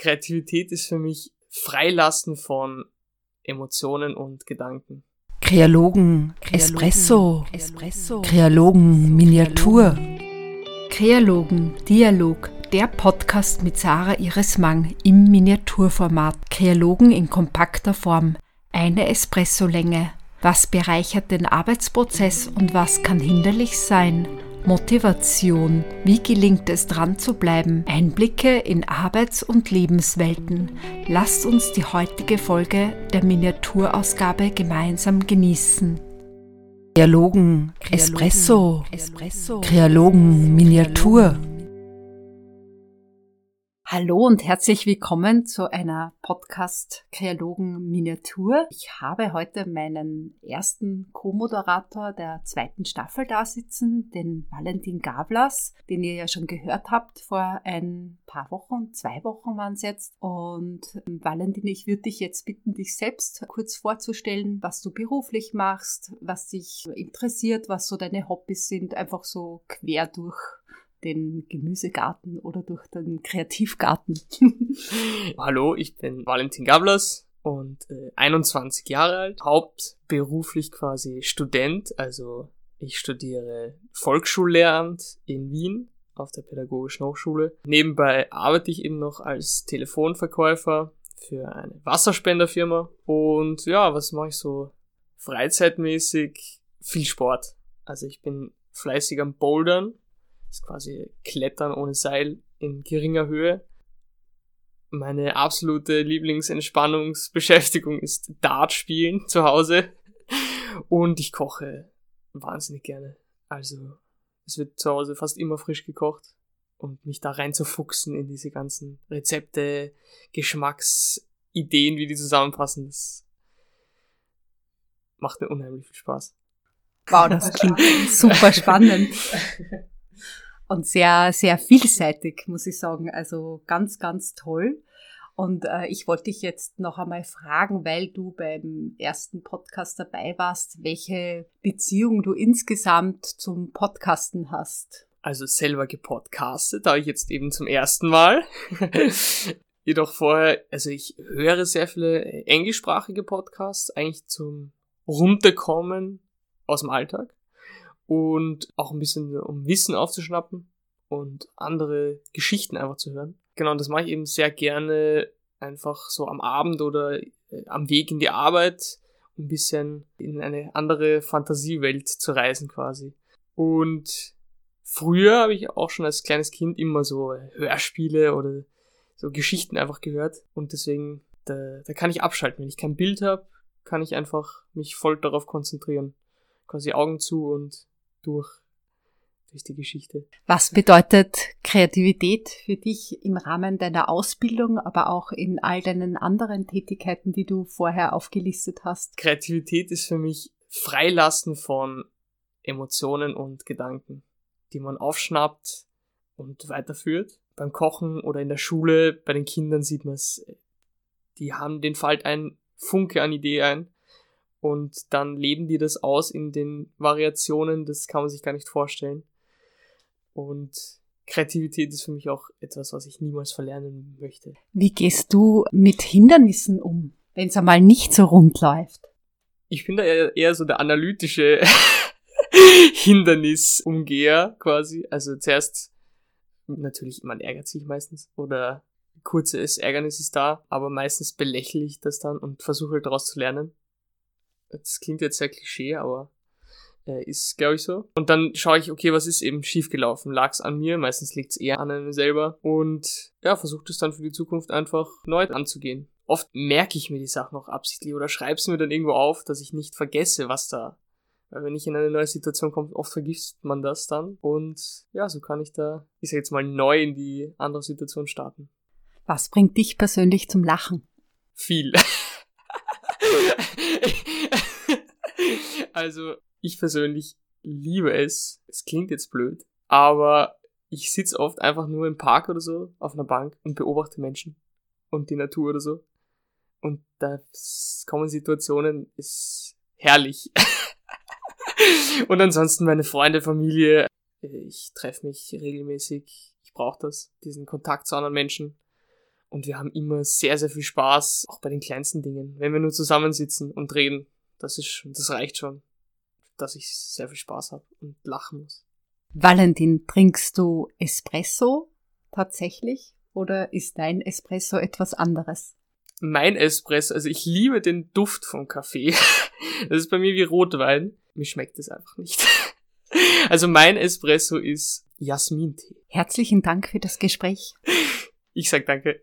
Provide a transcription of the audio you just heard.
Kreativität ist für mich Freilassen von Emotionen und Gedanken. Kreologen, Espresso, Espresso, Kreologen, Miniatur. Kreologen, Dialog, der Podcast mit Sarah Iris Mang im Miniaturformat. Kreologen in kompakter Form, eine Espressolänge. Was bereichert den Arbeitsprozess und was kann hinderlich sein? Motivation. Wie gelingt es dran zu bleiben? Einblicke in Arbeits- und Lebenswelten. Lasst uns die heutige Folge der Miniaturausgabe gemeinsam genießen. Dialogen, Espresso, Espresso, Kreologen, Miniatur. Hallo und herzlich willkommen zu einer Podcast Kreologen Miniatur. Ich habe heute meinen ersten Co-Moderator der zweiten Staffel da sitzen, den Valentin Gablas, den ihr ja schon gehört habt vor ein paar Wochen, zwei Wochen waren es jetzt. Und ähm, Valentin, ich würde dich jetzt bitten, dich selbst kurz vorzustellen, was du beruflich machst, was dich interessiert, was so deine Hobbys sind, einfach so quer durch den Gemüsegarten oder durch den Kreativgarten. Hallo, ich bin Valentin Gablas und äh, 21 Jahre alt, hauptberuflich quasi Student, also ich studiere Volksschullehramt in Wien auf der Pädagogischen Hochschule. Nebenbei arbeite ich eben noch als Telefonverkäufer für eine Wasserspenderfirma und ja, was mache ich so freizeitmäßig? Viel Sport. Also ich bin fleißig am Bouldern das ist quasi Klettern ohne Seil in geringer Höhe. Meine absolute Lieblingsentspannungsbeschäftigung ist Dart spielen zu Hause. Und ich koche wahnsinnig gerne. Also es wird zu Hause fast immer frisch gekocht. Und mich da reinzufuchsen in diese ganzen Rezepte, Geschmacksideen, wie die zusammenpassen, das macht mir unheimlich viel Spaß. Wow, das klingt super spannend. und sehr, sehr vielseitig, muss ich sagen. Also ganz, ganz toll. Und äh, ich wollte dich jetzt noch einmal fragen, weil du beim ersten Podcast dabei warst, welche Beziehung du insgesamt zum Podcasten hast. Also selber gepodcastet habe ich jetzt eben zum ersten Mal. Jedoch vorher, also ich höre sehr viele englischsprachige Podcasts, eigentlich zum Runterkommen aus dem Alltag und auch ein bisschen um Wissen aufzuschnappen und andere Geschichten einfach zu hören. Genau, und das mache ich eben sehr gerne einfach so am Abend oder äh, am Weg in die Arbeit, um ein bisschen in eine andere Fantasiewelt zu reisen quasi. Und früher habe ich auch schon als kleines Kind immer so Hörspiele oder so Geschichten einfach gehört und deswegen da, da kann ich abschalten. Wenn ich kein Bild habe, kann ich einfach mich voll darauf konzentrieren. Quasi Augen zu und durch, durch die Geschichte. Was bedeutet Kreativität für dich im Rahmen deiner Ausbildung, aber auch in all deinen anderen Tätigkeiten, die du vorher aufgelistet hast? Kreativität ist für mich Freilassen von Emotionen und Gedanken, die man aufschnappt und weiterführt. Beim Kochen oder in der Schule, bei den Kindern sieht man es, die haben den fällt ein Funke an Idee ein und dann leben die das aus in den Variationen, das kann man sich gar nicht vorstellen. Und Kreativität ist für mich auch etwas, was ich niemals verlernen möchte. Wie gehst du mit Hindernissen um, wenn es einmal nicht so rund läuft? Ich bin da eher, eher so der analytische Hindernisumgeher quasi. Also zuerst natürlich, man ärgert sich meistens oder kurzes Ärgernis ist da, aber meistens belächle ich das dann und versuche halt daraus zu lernen. Das klingt jetzt sehr klischee, aber äh, ist, glaube ich, so. Und dann schaue ich, okay, was ist eben schiefgelaufen? Lag es an mir? Meistens liegt es eher an einem selber. Und ja, versuche es dann für die Zukunft einfach neu anzugehen. Oft merke ich mir die Sachen auch absichtlich oder schreibe es mir dann irgendwo auf, dass ich nicht vergesse, was da. Weil wenn ich in eine neue Situation komme, oft vergisst man das dann. Und ja, so kann ich da, ich sag jetzt mal, neu in die andere Situation starten. Was bringt dich persönlich zum Lachen? Viel. also, ich persönlich liebe es. Es klingt jetzt blöd, aber ich sitze oft einfach nur im Park oder so auf einer Bank und beobachte Menschen und die Natur oder so. Und da kommen Situationen, ist herrlich. und ansonsten meine Freunde, Familie. Ich treffe mich regelmäßig. Ich brauche das, diesen Kontakt zu anderen Menschen. Und wir haben immer sehr, sehr viel Spaß, auch bei den kleinsten Dingen, wenn wir nur zusammensitzen und reden. Das ist schon, das reicht schon, dass ich sehr viel Spaß habe und lachen muss. Valentin, trinkst du Espresso tatsächlich oder ist dein Espresso etwas anderes? Mein Espresso, also ich liebe den Duft vom Kaffee. Das ist bei mir wie Rotwein. Mir schmeckt es einfach nicht. Also mein Espresso ist Jasmintee. Herzlichen Dank für das Gespräch. Ich sag danke.